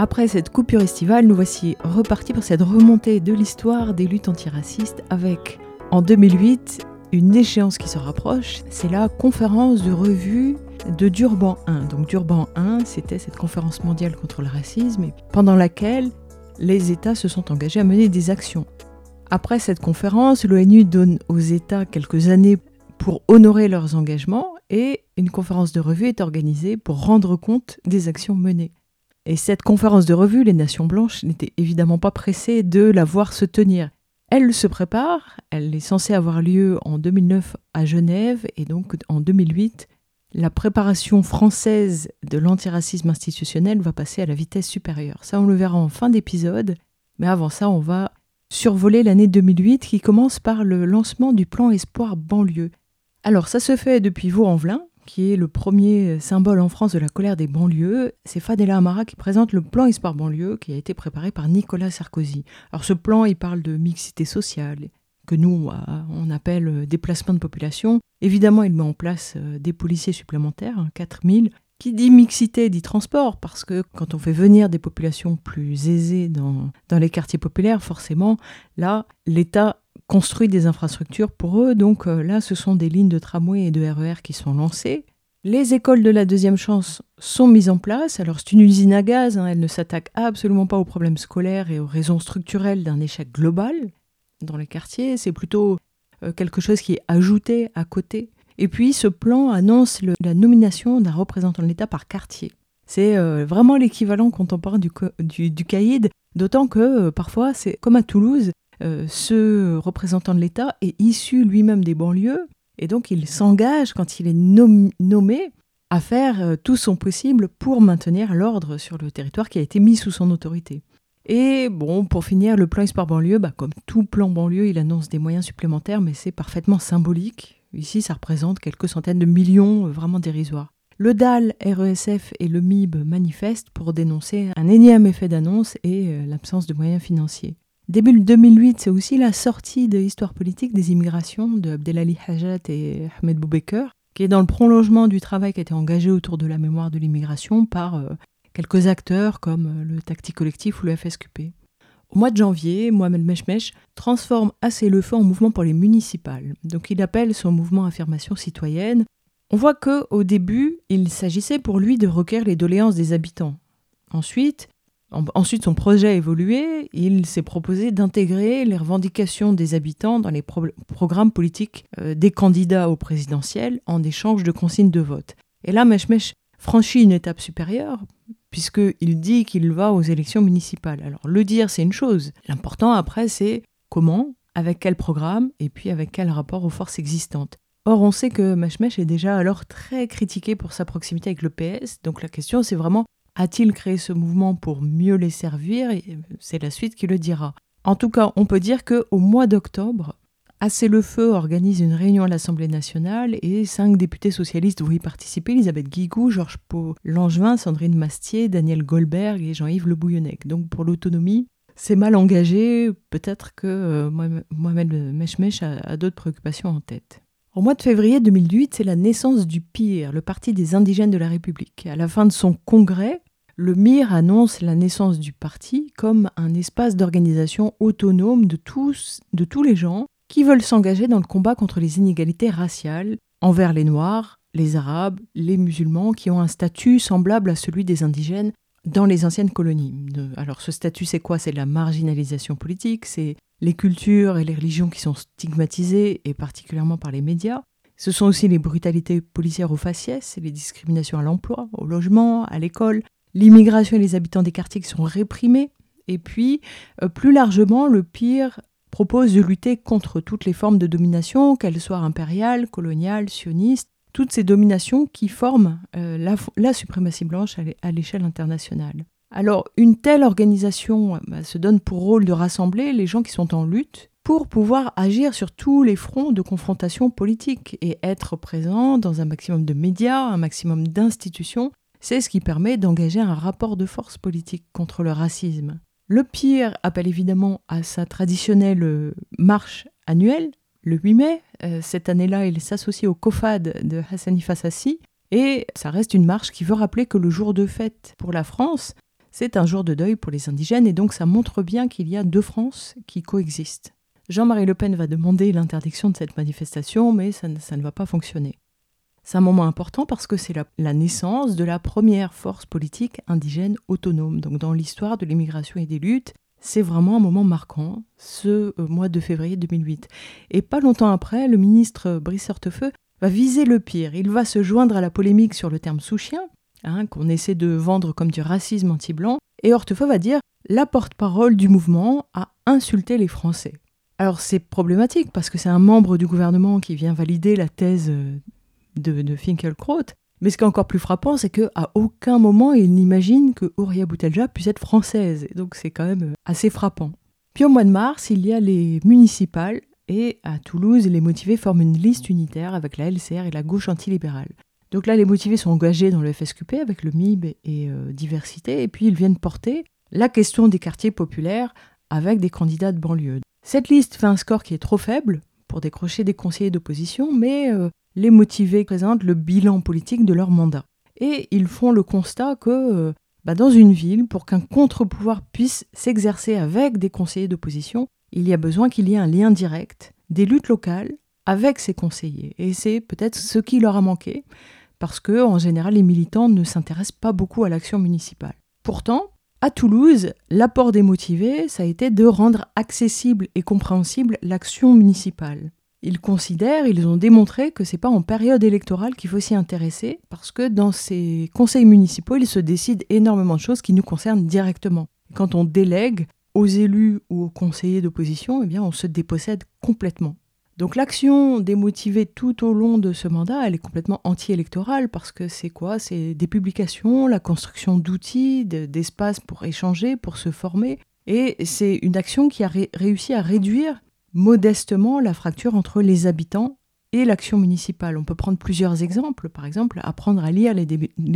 Après cette coupure estivale, nous voici repartis pour cette remontée de l'histoire des luttes antiracistes avec, en 2008, une échéance qui se rapproche, c'est la conférence de revue de Durban 1. Donc Durban 1, c'était cette conférence mondiale contre le racisme, pendant laquelle les États se sont engagés à mener des actions. Après cette conférence, l'ONU donne aux États quelques années pour honorer leurs engagements et une conférence de revue est organisée pour rendre compte des actions menées. Et cette conférence de revue, les Nations Blanches n'étaient évidemment pas pressées de la voir se tenir. Elle se prépare, elle est censée avoir lieu en 2009 à Genève et donc en 2008, la préparation française de l'antiracisme institutionnel va passer à la vitesse supérieure. Ça, on le verra en fin d'épisode, mais avant ça, on va survoler l'année 2008 qui commence par le lancement du plan Espoir banlieue. Alors, ça se fait depuis Vaux-en-Velin, qui est le premier symbole en France de la colère des banlieues, c'est Fadela Amara qui présente le plan Espoir banlieue qui a été préparé par Nicolas Sarkozy. Alors ce plan, il parle de mixité sociale, que nous, on appelle déplacement de population. Évidemment, il met en place euh, des policiers supplémentaires, 4000. Hein, qui dit mixité dit transport, parce que quand on fait venir des populations plus aisées dans les quartiers populaires, forcément, là, l'État construit des infrastructures pour eux. Donc euh, là, ce sont des lignes de tramway et de RER e qui sont lancées. Les écoles de la deuxième chance sont mises en place. Alors c'est une usine à gaz, hein. elle ne s'attaque absolument pas aux problèmes scolaires et aux raisons structurelles d'un échec global dans les quartiers. C'est plutôt euh, quelque chose qui est ajouté à côté. Et puis ce plan annonce la nomination d'un représentant de l'État par quartier. C'est euh, vraiment l'équivalent contemporain du, du, du caïd, d'autant que parfois c'est comme à Toulouse, euh, ce représentant de l'État est issu lui-même des banlieues, et donc il s'engage, quand il est nommé, à faire euh, tout son possible pour maintenir l'ordre sur le territoire qui a été mis sous son autorité. Et bon, pour finir, le plan Espoir banlieue, bah, comme tout plan banlieue, il annonce des moyens supplémentaires, mais c'est parfaitement symbolique. Ici, ça représente quelques centaines de millions euh, vraiment dérisoires. Le DAL, RESF et le MIB manifestent pour dénoncer un énième effet d'annonce et l'absence de moyens financiers. Début 2008, c'est aussi la sortie de Histoire politique des immigrations de Abdelali Hajat et Ahmed Boubaker, qui est dans le prolongement du travail qui a été engagé autour de la mémoire de l'immigration par euh, quelques acteurs comme euh, le Tacti Collectif ou le FSQP. Au mois de janvier, Mohamed Meshmesh transforme assez le feu en mouvement pour les municipales. Donc il appelle son mouvement Affirmation citoyenne. On voit que au début, il s'agissait pour lui de recueillir les doléances des habitants. Ensuite, Ensuite, son projet a évolué. Il s'est proposé d'intégrer les revendications des habitants dans les programmes politiques euh, des candidats au présidentiel en échange de consignes de vote. Et là, Meshmesh franchit une étape supérieure, puisqu'il dit qu'il va aux élections municipales. Alors, le dire, c'est une chose. L'important, après, c'est comment, avec quel programme, et puis avec quel rapport aux forces existantes. Or, on sait que Meshmesh est déjà alors très critiqué pour sa proximité avec le PS, donc la question, c'est vraiment a-t-il créé ce mouvement pour mieux les servir C'est la suite qui le dira. En tout cas, on peut dire qu'au mois d'octobre, Assez le Feu organise une réunion à l'Assemblée nationale et cinq députés socialistes vont y participer Elisabeth Guigou, Georges Pau Langevin, Sandrine Mastier, Daniel Goldberg et Jean-Yves Le Bouillonnec. Donc pour l'autonomie, c'est mal engagé. Peut-être que euh, Mohamed Meshmesh a, a d'autres préoccupations en tête. Au mois de février 2008, c'est la naissance du PIR, le Parti des indigènes de la République. À la fin de son congrès, le MIR annonce la naissance du parti comme un espace d'organisation autonome de tous, de tous les gens qui veulent s'engager dans le combat contre les inégalités raciales envers les Noirs, les Arabes, les musulmans qui ont un statut semblable à celui des indigènes dans les anciennes colonies. Alors ce statut c'est quoi? C'est la marginalisation politique, c'est les cultures et les religions qui sont stigmatisées, et particulièrement par les médias. Ce sont aussi les brutalités policières aux faciès, les discriminations à l'emploi, au logement, à l'école, l'immigration et les habitants des quartiers sont réprimés. Et puis, euh, plus largement, le pire propose de lutter contre toutes les formes de domination, qu'elles soient impériales, coloniales, sionistes. toutes ces dominations qui forment euh, la, suprématie blanche à l'échelle internationale. Alors, une telle organisation bah, se donne pour rôle de rassembler les gens qui sont en lutte pour pouvoir agir sur tous les fronts de confrontation politique et être présent dans un maximum de médias, un maximum d'institutions. C'est ce qui permet d'engager un rapport de force politique contre le racisme. Le pire appelle évidemment à sa traditionnelle euh, marche annuelle, le 8 mai. Euh, cette année-là, il s'associe au COFAD de Hassani Fassassi. Et ça reste une marche qui veut rappeler que le jour de fête pour la France, c'est un jour de deuil pour les indigènes. Et donc ça montre bien qu'il y a deux France qui coexistent. Jean-Marie Le Pen va demander l'interdiction de cette manifestation, mais ça ne, va pas fonctionner. C'est un moment important parce que c'est la, naissance de la première force politique indigène autonome. Donc dans l'histoire de l'immigration et des luttes, c'est vraiment un moment marquant, ce euh, mois de février 2008. Et pas longtemps après, le ministre Brice Hortefeux va viser le pire. Il va se joindre à la polémique sur le terme sous-chien, hein, qu'on essaie de vendre comme du racisme anti-blanc. Et Hortefeux va dire la porte-parole du mouvement a insulté les Français. Alors c'est problématique parce que c'est un membre du gouvernement qui vient valider la thèse euh, de, de Finkelkraut. Mais ce qui est encore plus frappant, c'est qu'à aucun moment il n'imagine que Ouria Boutelja puisse être française. Et donc c'est quand même euh, assez frappant. Puis au mois de mars, il y a les municipales et à Toulouse, les motivés forment une liste unitaire avec la LCR et la gauche antilibérale. Donc là, les motivés sont engagés dans le FSQP avec le MIB et euh, diversité, et puis ils viennent porter la question des quartiers populaires avec des candidats de banlieue. Cette liste fait un score qui est trop faible pour décrocher des conseillers d'opposition, mais euh, les motivés présentent le bilan politique de leur mandat. Et ils font le constat que euh, bah, dans une ville, pour qu'un contre-pouvoir puisse s'exercer avec des conseillers d'opposition, il y a besoin qu'il y ait un lien direct des luttes locales avec ces conseillers. Et c'est peut-être ce qui leur a manqué, parce que en général, les militants ne s'intéressent pas beaucoup à l'action municipale. Pourtant, à Toulouse, l'apport des motivés, ça a été de rendre accessible et compréhensible l'action municipale. Ils considèrent, ils ont démontré que c'est pas en période électorale qu'il faut s'y intéresser, parce que dans ces conseils municipaux, il se décide énormément de choses qui nous concernent directement. Quand on délègue aux élus ou aux conseillers d'opposition, eh bien, on se dépossède complètement. Donc l'action démotivée tout au long de ce mandat, elle est complètement anti-électorale parce que c'est quoi? C'est des publications, la construction d'outils, d'espaces pour échanger, pour se former. Et c'est une action qui a réussi à réduire modestement la fracture entre les habitants et l'action municipale. On peut prendre plusieurs exemples. Par exemple, apprendre à lire les,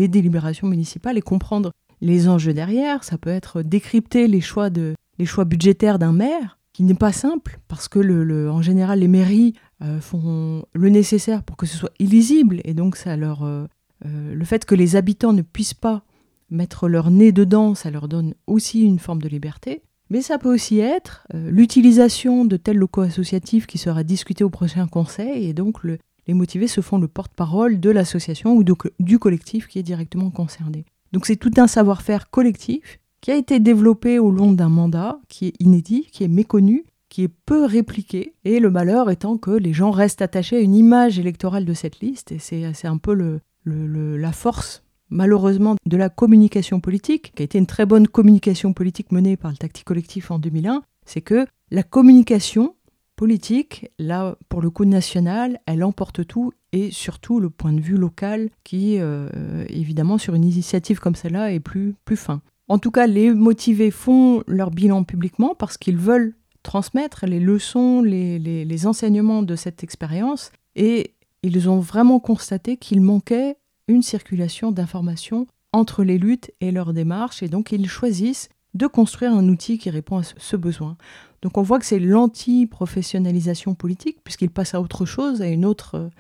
délibérations municipales et comprendre les enjeux derrière. Ça peut être décrypter les choix, de, les choix budgétaires d'un maire, qui n'est pas simple, parce que en général, les mairies euh, font le nécessaire pour que ce soit illisible. Et donc, ça leur, euh, euh, le fait que les habitants ne puissent pas mettre leur nez dedans, ça leur donne aussi une forme de liberté. Mais ça peut aussi être euh, l'utilisation de tels locaux associatifs qui sera discuté au prochain conseil et donc les motivés se font le porte-parole de l'association ou du collectif qui est directement concerné. Donc c'est tout un savoir-faire collectif qui a été développé au long d'un mandat qui est inédit, qui est méconnu, qui est peu répliqué, et le malheur étant que les gens restent attachés à une image électorale de cette liste, et c'est un peu la force malheureusement de la communication politique, qui a été une très bonne communication politique menée par le Tactique Collectif en 2001, c'est que la communication politique, là pour le coup national, elle emporte tout et surtout le point de vue local qui, euh, évidemment, sur une initiative comme celle-là est plus, plus fin. En tout cas, les motivés font leur bilan publiquement parce qu'ils veulent transmettre les leçons, les, les enseignements de cette expérience et ils ont vraiment constaté qu'il manquait une circulation d'informations entre les luttes et leurs démarches, et donc ils choisissent de construire un outil qui répond à ce besoin. Donc on voit que c'est l'anti-professionnalisation politique, puisqu'ils passent à autre chose, à une autre,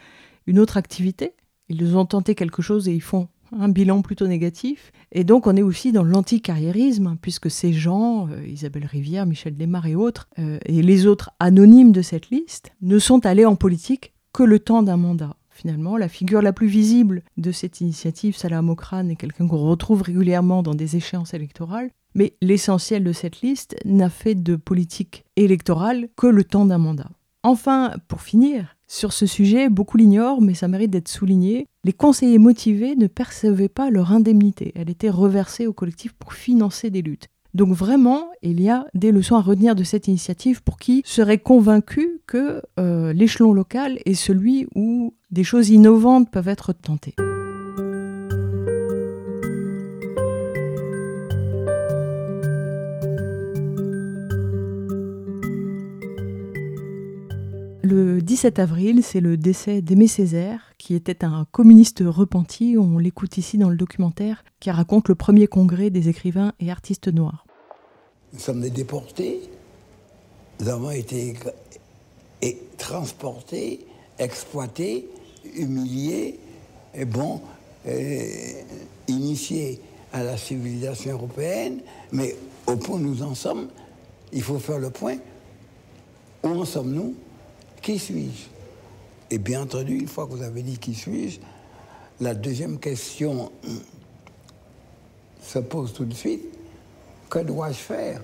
une autre activité. Ils ont tenté quelque chose et ils font un bilan plutôt négatif. Et donc on est aussi dans l'anti-carriérisme, puisque ces gens, euh, Isabelle Rivière, Michel Desmar et autres, euh, et les autres anonymes de cette liste, ne sont allés en politique que le temps d'un mandat finalement. La figure la plus visible de cette initiative, Salah Mokran, est quelqu'un qu'on retrouve régulièrement dans des échéances électorales. Mais l'essentiel de cette liste n'a fait de politique électorale que le temps d'un mandat. Enfin, pour finir, sur ce sujet, beaucoup l'ignorent, mais ça mérite d'être souligné, les conseillers motivés ne percevaient pas leur indemnité. Elle était reversée au collectif pour financer des luttes. Donc vraiment, il y a des leçons à retenir de cette initiative pour qui serait convaincu que euh, l'échelon local est celui où des choses innovantes peuvent être tentées. Le 17 avril, c'est le décès d'Aimé Césaire, qui était un communiste repenti. On l'écoute ici dans le documentaire qui raconte le premier congrès des écrivains et artistes noirs. Nous sommes des déportés. Nous avons été transportés, exploités, humiliés, et bon, initiés à la civilisation européenne. Mais au point où nous en sommes, il faut faire le point. Où en sommes-nous? Qui suis-je? Et bien entendu, une fois que vous avez dit qui suis-je, la deuxième question se pose tout de suite. Que dois-je faire?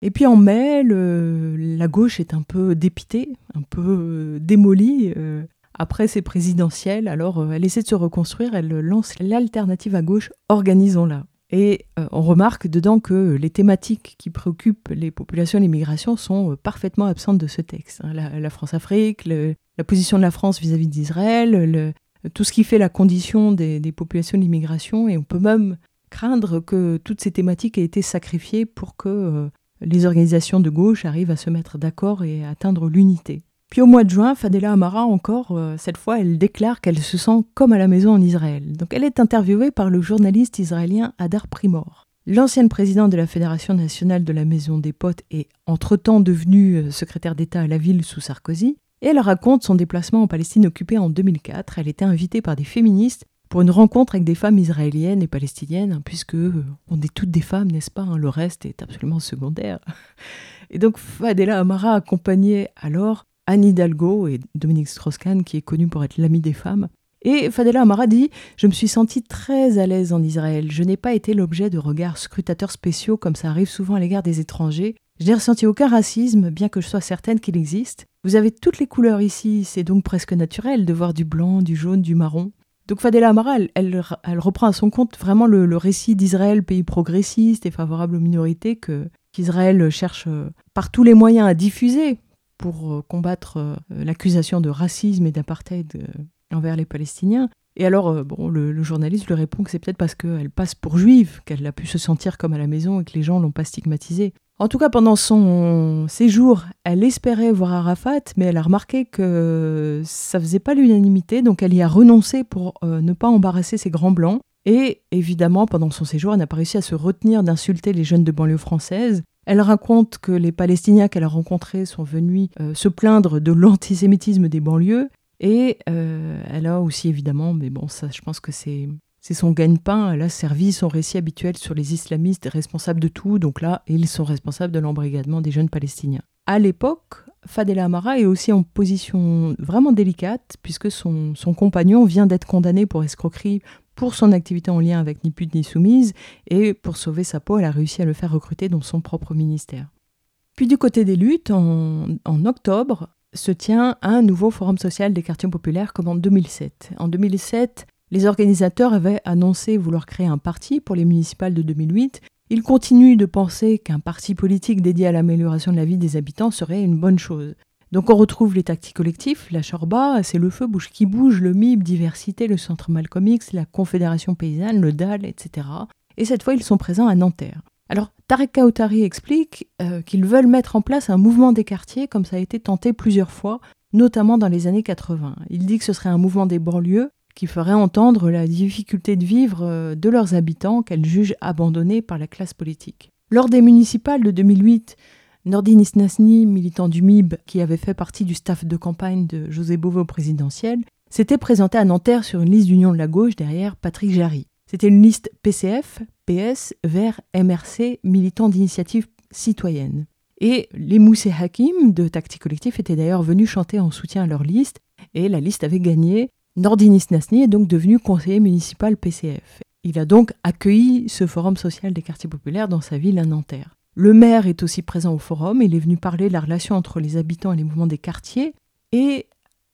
Et puis en mai, la gauche est un peu dépitée, un peu euh, démolie. Euh, après ces présidentielles, alors euh, elle essaie de se reconstruire, elle lance l'alternative à gauche, organisons-la. Et euh, on remarque dedans que les thématiques qui préoccupent les populations et l'immigration sont euh, parfaitement absentes de ce texte. Hein. La, France-Afrique, la position de la France vis-à-vis d'Israël, tout ce qui fait la condition des, populations de l'immigration. Et on peut même craindre que toutes ces thématiques aient été sacrifiées pour que euh, les organisations de gauche arrivent à se mettre d'accord et à atteindre l'unité. Puis au mois de juin, Fadela Amara, encore, euh, cette fois, elle déclare qu'elle se sent comme à la maison en Israël. Donc elle est interviewée par le journaliste israélien Adar Primor. L'ancienne présidente de la Fédération nationale de la Maison des Potes est entre-temps devenue euh, secrétaire d'État à la ville sous Sarkozy. Et elle raconte son déplacement en Palestine occupée en 2004. Elle était invitée par des féministes pour une rencontre avec des femmes israéliennes et palestiniennes, hein, puisque euh, on est toutes des femmes, n'est-ce pas hein, Le reste est absolument secondaire. Et donc Fadela Amara accompagnait alors Anne Hidalgo et Dominique Strauss-Kahn, qui est connu pour être l'ami des femmes. Et Fadela Amara dit Je me suis sentie très à l'aise en Israël. Je n'ai pas été l'objet de regards scrutateurs spéciaux comme ça arrive souvent à l'égard des étrangers. Je n'ai ressenti aucun racisme, bien que je sois certaine qu'il existe. Vous avez toutes les couleurs ici, c'est donc presque naturel de voir du blanc, du jaune, du marron. Donc Fadela Amara, elle, reprend à son compte vraiment le, le récit d'Israël, pays progressiste et favorable aux minorités, que qu'Israël cherche euh, par tous les moyens à diffuser pour euh, combattre euh, l'accusation de racisme et d'apartheid euh, envers les Palestiniens. Et alors, bon, le, journaliste lui répond que c'est peut-être parce qu'elle passe pour juive qu'elle a pu se sentir comme à la maison et que les gens l'ont pas stigmatisée. En tout cas, pendant son séjour, elle espérait voir Arafat, mais elle a remarqué que ça faisait pas l'unanimité, donc elle y a renoncé pour ne pas embarrasser ses grands blancs. Et évidemment, pendant son séjour, elle n'a pas réussi à se retenir d'insulter les jeunes de banlieue française. Elle raconte que les Palestiniens qu'elle a rencontrés sont venus euh, se plaindre de l'antisémitisme des banlieues. Et euh, elle a aussi évidemment, mais bon, ça je pense que c'est c'est son gagne-pain. Elle a servi son récit habituel sur les islamistes responsables de tout. Donc là, ils sont responsables de l'embrigadement des jeunes Palestiniens. À l'époque, Fadela Amara est aussi en position vraiment délicate, puisque son, son compagnon vient d'être condamné pour escroquerie pour son activité en lien avec Ni pute ni soumise, et pour sauver sa peau, elle a réussi à le faire recruter dans son propre ministère. Puis du côté des luttes, en, octobre, se tient un nouveau forum social des quartiers populaires comme en 2007. En 2007, les organisateurs avaient annoncé vouloir créer un parti pour les municipales de 2008. Ils continuent de penser qu'un parti politique dédié à l'amélioration de la vie des habitants serait une bonne chose. Donc on retrouve les tactiques collectifs, la Chorba, c'est le feu bouge qui bouge, le MIB, Diversité, le Centre Malcolm X, la Confédération Paysanne, le DAL, etc. Et cette fois, ils sont présents à Nanterre. Alors, Tarek Kautari explique euh, qu'ils veulent mettre en place un mouvement des quartiers comme ça a été tenté plusieurs fois, notamment dans les années 80. Il dit que ce serait un mouvement des banlieues qui ferait entendre la difficulté de vivre euh, de leurs habitants qu'elles jugent abandonnés par la classe politique. Lors des municipales de 2008, Nordin Isnasni, militant du MIB qui avait fait partie du staff de campagne de José Bové au présidentiel, s'était présenté à Nanterre sur une liste d'union de la gauche derrière Patrick Jarry. C'était une liste PCF, PS, vers MRC, militant d'initiative citoyenne. Et les Moussé Hakim de Tactique Collectif étaient d'ailleurs venus chanter en soutien à leur liste, et la liste avait gagné. Nordin Isnasni est donc devenu conseiller municipal PCF. Il a donc accueilli ce forum social des quartiers populaires dans sa ville à Nanterre. Le maire est aussi présent au forum, il est venu parler de la relation entre les habitants et les mouvements des quartiers et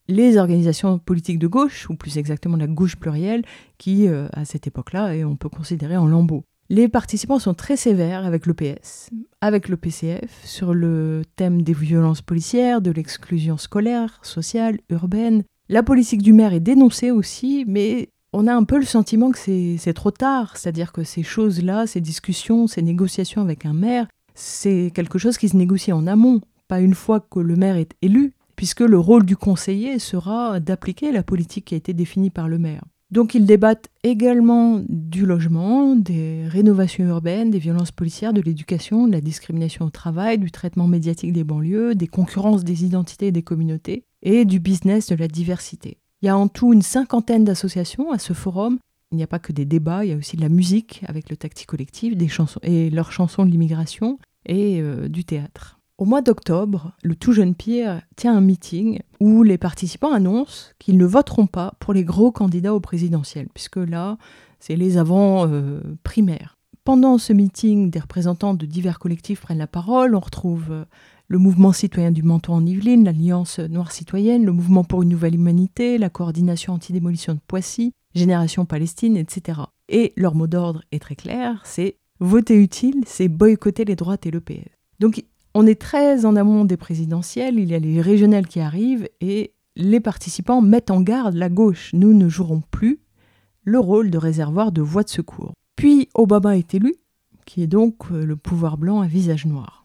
les organisations politiques de gauche, ou plus exactement la gauche plurielle, qui, euh, à cette époque-là, on peut considérer en lambeaux. Les participants sont très sévères avec l'EPS, avec le PCF, sur le thème des violences policières, de l'exclusion scolaire, sociale, urbaine. La politique du maire est dénoncée aussi, mais on a un peu le sentiment que c'est trop tard, c'est-à-dire que ces choses-là, ces discussions, ces négociations avec un maire, c'est quelque chose qui se négocie en amont, pas une fois que le maire est élu, puisque le rôle du conseiller sera d'appliquer la politique qui a été définie par le maire. Donc ils débattent également du logement, des rénovations urbaines, des violences policières, de l'éducation, de la discrimination au travail, du traitement médiatique des banlieues, des concurrences des identités et des communautés, et du business de la diversité. Il y a en tout une cinquantaine d'associations à ce forum. Il n'y a pas que des débats, il y a aussi de la musique avec le Tacti Collectif, des chansons et leurs chansons de l'immigration et euh, du théâtre. Au mois d'octobre, le tout jeune Pierre tient un meeting où les participants annoncent qu'ils ne voteront pas pour les gros candidats au présidentiel, puisque là, c'est les avant-primaires. Pendant ce meeting, des représentants de divers collectifs prennent la parole. On retrouve euh, le mouvement citoyen du Menton en Yvelines, l'Alliance Noire Citoyenne, le mouvement pour une nouvelle humanité, la coordination anti-démolition de Poissy, Génération Palestine, etc. Et leur mot d'ordre est très clair, c'est voter utile, c'est boycotter les droites et le PS. Donc on est très en amont des présidentielles, il y a les régionales qui arrivent et les participants mettent en garde la gauche. Nous ne jouerons plus le rôle de réservoir de voies de secours. Puis Obama est élu, qui est donc euh, le pouvoir blanc à visage noir.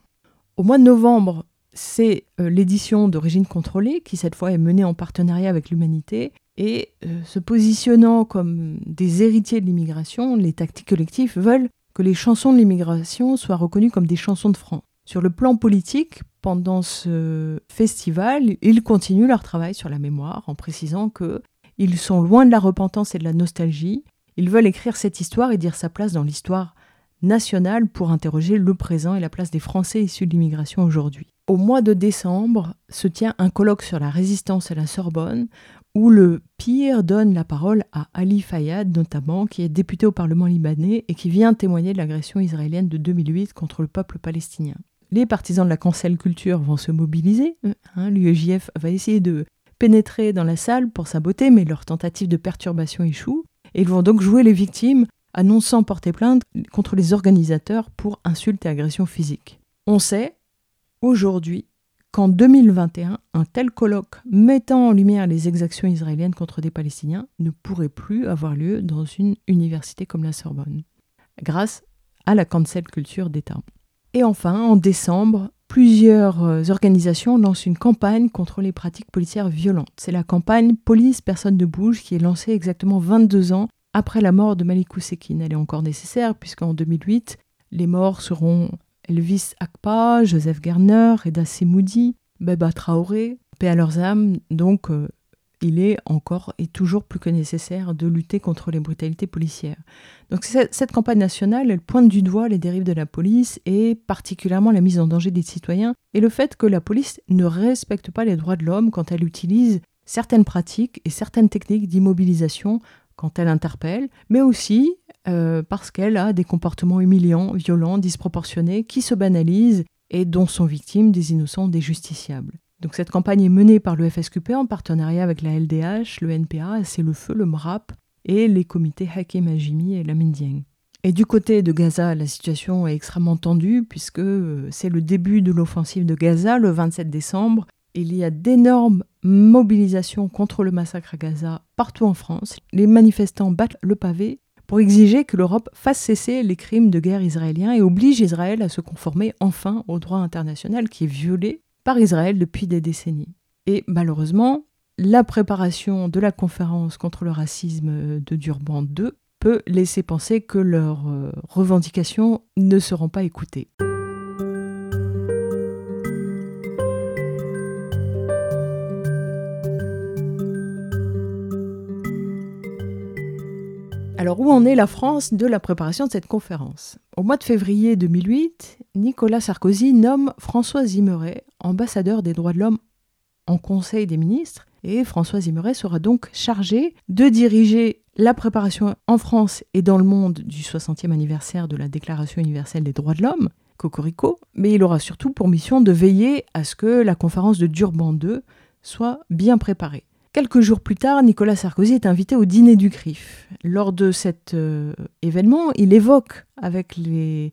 Au mois de novembre, c'est euh, l'édition d'origine contrôlée, qui cette fois est menée en partenariat avec l'humanité, et euh, se positionnant comme des héritiers de l'immigration, les tactiques collectifs veulent que les chansons de l'immigration soient reconnues comme des chansons de France. Sur le plan politique, pendant ce festival, ils continuent leur travail sur la mémoire en précisant que ils sont loin de la repentance et de la nostalgie. Ils veulent écrire cette histoire et dire sa place dans l'histoire nationale pour interroger le présent et la place des Français issus de l'immigration aujourd'hui. Au mois de décembre se tient un colloque sur la résistance à la Sorbonne où le pire donne la parole à Ali Fayad notamment, qui est député au Parlement libanais et qui vient témoigner de l'agression israélienne de 2008 contre le peuple palestinien les partisans de la cancel culture vont se mobiliser. Hein, L'UEJF va essayer de pénétrer dans la salle pour saboter, mais leur tentative de perturbation échoue. Et ils vont donc jouer les victimes, annonçant porter plainte contre les organisateurs pour insultes et agressions physiques. On sait aujourd'hui qu'en 2021, un tel colloque mettant en lumière les exactions israéliennes contre des Palestiniens ne pourrait plus avoir lieu dans une université comme la Sorbonne, grâce à la cancel culture d'État. Et enfin, en décembre, plusieurs euh, organisations lancent une campagne contre les pratiques policières violentes. C'est la campagne Police Personne ne bouge qui est lancée exactement 22 ans après la mort de Malikou Sekine. Elle est encore nécessaire puisqu'en 2008, les morts seront Elvis Akpa, Joseph Garner, Reda Semoudi, Beba Traoré, paix à leurs âmes. Donc, euh, il est encore et toujours plus que nécessaire de lutter contre les brutalités policières. Donc cette campagne nationale, elle pointe du doigt les dérives de la police et particulièrement la mise en danger des citoyens et le fait que la police ne respecte pas les droits de l'homme quand elle utilise certaines pratiques et certaines techniques d'immobilisation quand elle interpelle, mais aussi euh, parce qu'elle a des comportements humiliants, violents, disproportionnés, qui se banalisent et dont sont victimes des innocents, des justiciables. Donc cette campagne est menée par le FSQP en partenariat avec la LDH, le NPA, C'est le Feu, le MRAP et les comités Hakim Ajimi et la Dieng. Et du côté de Gaza, la situation est extrêmement tendue puisque euh, c'est le début de l'offensive de Gaza le 27 décembre. Il y a d'énormes mobilisations contre le massacre à Gaza partout en France. Les manifestants battent le pavé pour exiger que l'Europe fasse cesser les crimes de guerre israéliens et oblige Israël à se conformer enfin au droit international qui est violé par Israël depuis des décennies. Et malheureusement, la préparation de la conférence contre le racisme de Durban II peut laisser penser que leurs euh, revendications ne seront pas écoutées. Alors où en est la France de la préparation de cette conférence? Au mois de février 2008, Nicolas Sarkozy nomme François Zimeret ambassadeur des droits de l'homme en Conseil des ministres et François Zimeret sera donc chargé de diriger la préparation en France et dans le monde du 60e anniversaire de la Déclaration universelle des droits de l'homme, Cocorico, mais il aura surtout pour mission de veiller à ce que la conférence de Durban II soit bien préparée. Quelques jours plus tard, Nicolas Sarkozy est invité au dîner du CRIF. Lors de cet euh, événement, il évoque avec les,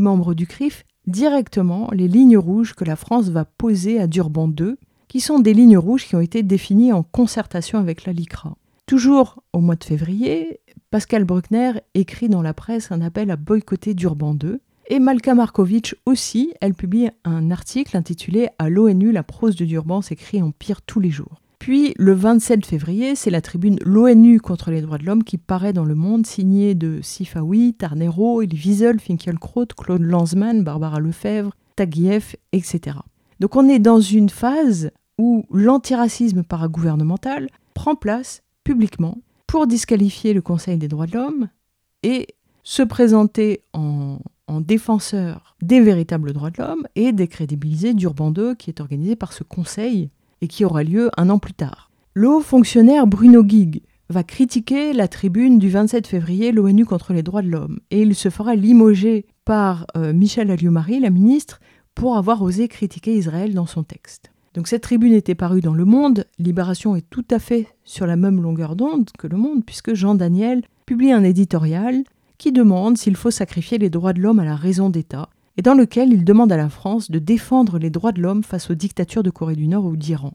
membres du CRIF directement les lignes rouges que la France va poser à Durban II, qui sont des lignes rouges qui ont été définies en concertation avec la LICRA. Toujours au mois de février, Pascal Bruckner écrit dans la presse un appel à boycotter Durban II. Et Malka Markovic aussi, elle publie un article intitulé À l'ONU, la prose de Durban s'écrit en pire tous les jours. Puis le 27 février, c'est la tribune L'ONU contre les droits de l'homme qui paraît dans le monde, signée de Sifawi, Tarnero, Elie Wiesel, Finkielkraut, Claude Lanzmann, Barbara Lefebvre, Taguieff, etc. Donc on est dans une phase où l'antiracisme paragouvernemental prend place publiquement pour disqualifier le Conseil des droits de l'homme et se présenter en, en, défenseur des véritables droits de l'homme et décrédibiliser Durban II qui est organisé par ce Conseil et qui aura lieu un an plus tard. Le haut fonctionnaire Bruno Guig va critiquer la tribune du 27 février l'ONU contre les droits de l'homme et il se fera limoger par euh, Michel Alliot-Marie, la ministre, pour avoir osé critiquer Israël dans son texte. Donc cette tribune était parue dans Le Monde, Libération est tout à fait sur la même longueur d'onde que Le Monde, puisque Jean Daniel publie un éditorial qui demande s'il faut sacrifier les droits de l'homme à la raison d'État, et dans lequel il demande à la France de défendre les droits de l'homme face aux dictatures de Corée du Nord ou d'Iran.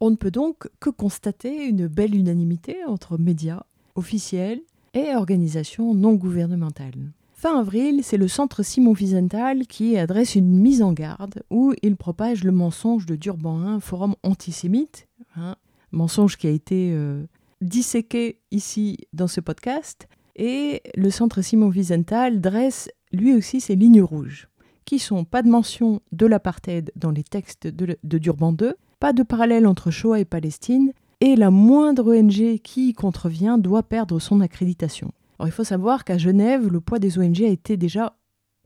On ne peut donc que constater une belle unanimité entre médias officiels et organisations non gouvernementales. Fin avril, c'est le centre Simon Wiesenthal qui adresse une mise en garde où il propage le mensonge de Durban 1, forum antisémite, hein, mensonge qui a été euh, disséqué ici dans ce podcast, et le centre Simon Wiesenthal dresse lui aussi ses lignes rouges, qui sont pas de mention de l'apartheid dans les textes de, Durban II, pas de parallèle entre Shoah et Palestine, et la moindre ONG qui y contrevient doit perdre son accréditation. il faut savoir qu'à Genève, le poids des ONG a été déjà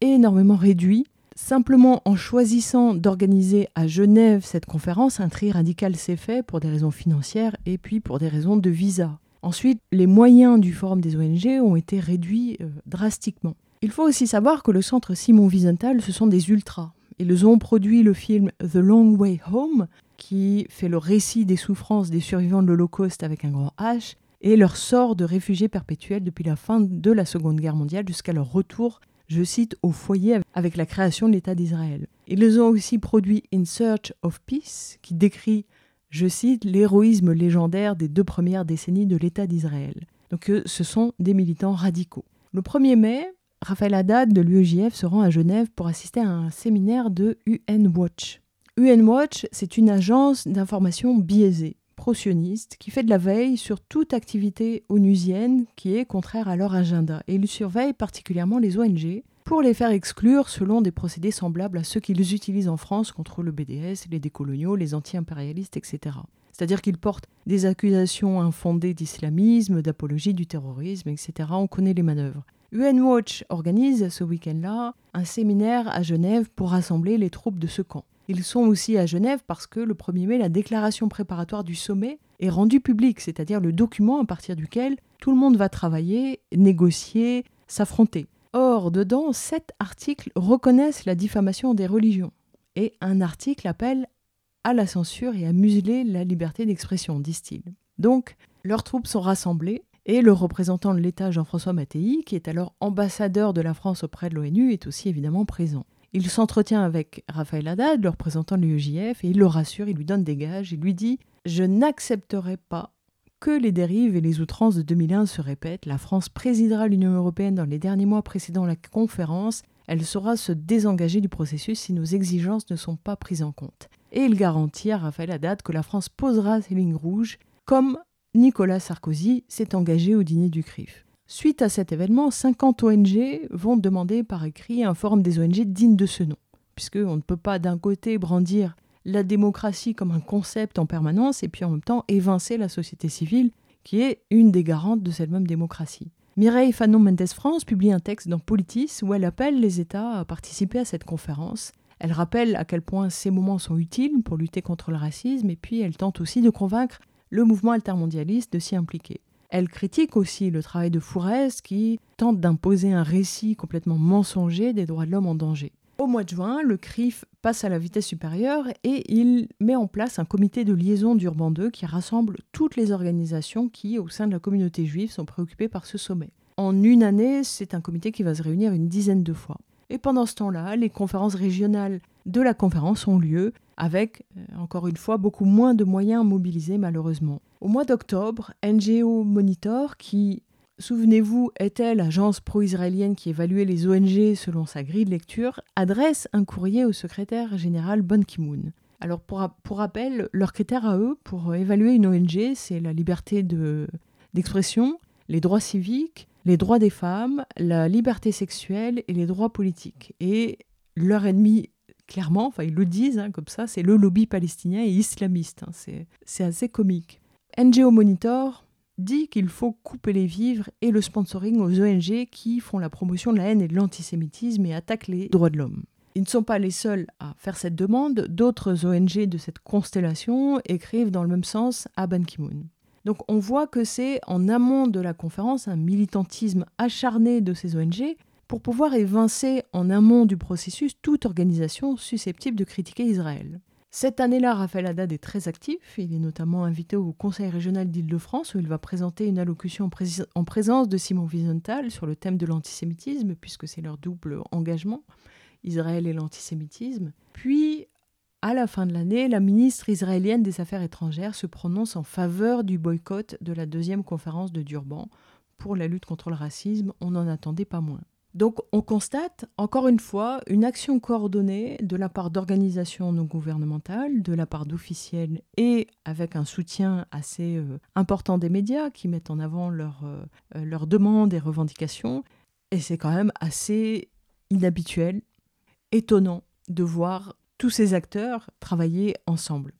énormément réduit. Simplement en choisissant d'organiser à Genève cette conférence, un tri radical s'est fait pour des raisons financières et puis pour des raisons de visa. Ensuite, les moyens du Forum des ONG ont été réduits euh, drastiquement. Il faut aussi savoir que le centre Simon Wiesenthal, ce sont des ultras. Ils ont produit le film The Long Way Home, qui fait le récit des souffrances des survivants de l'Holocauste avec un grand H, et leur sort de réfugiés perpétuels depuis la fin de la Seconde Guerre mondiale jusqu'à leur retour, je cite, au foyer avec la création de l'État d'Israël. Ils ont aussi produit In Search of Peace, qui décrit, je cite, l'héroïsme légendaire des deux premières décennies de l'État d'Israël. Donc euh, ce sont des militants radicaux. Le 1er mai, Raphaël Haddad de l'UEJF se rend à Genève pour assister à un séminaire de UN Watch. UN Watch, c'est une agence d'information biaisée, pro-sioniste, qui fait de la veille sur toute activité onusienne qui est contraire à leur agenda. Et il surveille particulièrement les ONG pour les faire exclure selon des procédés semblables à ceux qu'ils utilisent en France contre le BDS, les décoloniaux, les anti-impérialistes, etc. C'est-à-dire qu'ils portent des accusations infondées d'islamisme, d'apologie du terrorisme, etc. On connaît les manœuvres. UN Watch organise ce week-end-là un séminaire à Genève pour rassembler les troupes de ce camp. Ils sont aussi à Genève parce que le 1er mai, la déclaration préparatoire du sommet est rendue publique, c'est-à-dire le document à partir duquel tout le monde va travailler, négocier, s'affronter. Or, dedans, sept articles reconnaissent la diffamation des religions. Et un article appelle à la censure et à museler la liberté d'expression, disent-ils. Donc, leurs troupes sont rassemblées et le représentant de l'État, Jean-François Mattei, qui est alors ambassadeur de la France auprès de l'ONU, est aussi évidemment présent. Il s'entretient avec Raphaël Haddad, le représentant de l'UEJF, et il le rassure, il lui donne des gages, il lui dit Je n'accepterai pas que les dérives et les outrances de 2001 se répètent. La France présidera l'Union européenne dans les derniers mois précédant la conférence. Elle saura se désengager du processus si nos exigences ne sont pas prises en compte. Et il garantit à Raphaël Haddad que la France posera ses lignes rouges, comme Nicolas Sarkozy s'est engagé au dîner du CRIF. Suite à cet événement, 50 ONG vont demander par écrit un forum des ONG digne de ce nom, puisqu'on ne peut pas d'un côté brandir la démocratie comme un concept en permanence et puis en même temps évincer la société civile qui est une des garantes de cette même démocratie. Mireille Fanon Mendes France publie un texte dans Politis où elle appelle les États à participer à cette conférence. Elle rappelle à quel point ces moments sont utiles pour lutter contre le racisme et puis elle tente aussi de convaincre le mouvement altermondialiste de s'y impliquer. Elle critique aussi le travail de Fourès qui tente d'imposer un récit complètement mensonger des droits de l'homme en danger. Au mois de juin, le CRIF passe à la vitesse supérieure et il met en place un comité de liaison d'Urban II qui rassemble toutes les organisations qui, au sein de la communauté juive, sont préoccupées par ce sommet. En une année, c'est un comité qui va se réunir une dizaine de fois. Et pendant ce temps-là, les conférences régionales de la conférence ont lieu avec, euh, encore une fois, beaucoup moins de moyens mobilisés malheureusement. Au mois d'octobre, NGO Monitor, qui, souvenez-vous, était l'agence pro-israélienne qui évaluait les ONG selon sa grille de lecture, adresse un courrier au secrétaire général Ban Ki-moon. Alors pour, rappel, leur critère à eux pour évaluer une ONG, c'est la liberté d'expression, les droits civiques, les droits des femmes, la liberté sexuelle et les droits politiques. Et leur ennemi, clairement, enfin ils le disent hein, comme ça, c'est le lobby palestinien et islamiste. Hein. c'est assez comique. NGO Monitor dit qu'il faut couper les vivres et le sponsoring aux ONG qui font la promotion de la haine et de l'antisémitisme et attaquent les droits de l'homme. Ils ne sont pas les seuls à faire cette demande, d'autres ONG de cette constellation écrivent dans le même sens à Ban Ki-moon. Donc on voit que c'est en amont de la conférence un militantisme acharné de ces ONG pour pouvoir évincer en amont du processus toute organisation susceptible de critiquer Israël. Cette année-là, Raphaël Haddad est très actif. Il est notamment invité au Conseil régional d'Île-de-France où il va présenter une allocution en, présence de Simon Wiesenthal sur le thème de l'antisémitisme, puisque c'est leur double engagement, Israël et l'antisémitisme. Puis, à la fin de l'année, la ministre israélienne des Affaires étrangères se prononce en faveur du boycott de la deuxième conférence de Durban pour la lutte contre le racisme. On n'en attendait pas moins. Donc on constate encore une fois une action coordonnée de la part d'organisations non gouvernementales, de la part d'officiels et avec un soutien assez euh, important des médias qui mettent en avant leurs euh, leurs demandes et revendications. Et c'est quand même assez inhabituel, étonnant de voir tous ces acteurs travailler ensemble.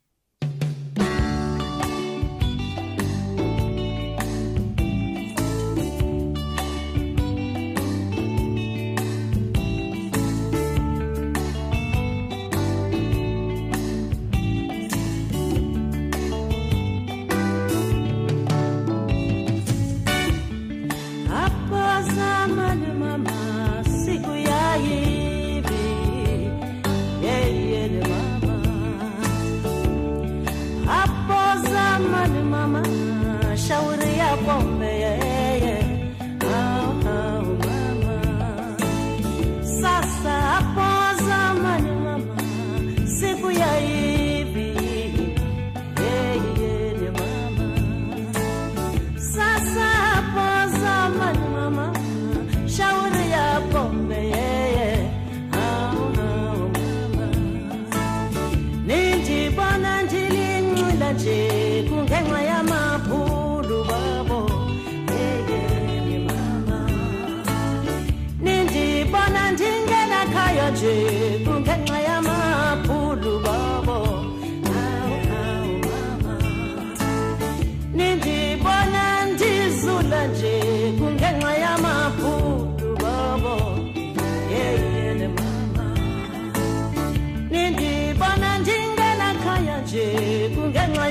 Chegou, ganha a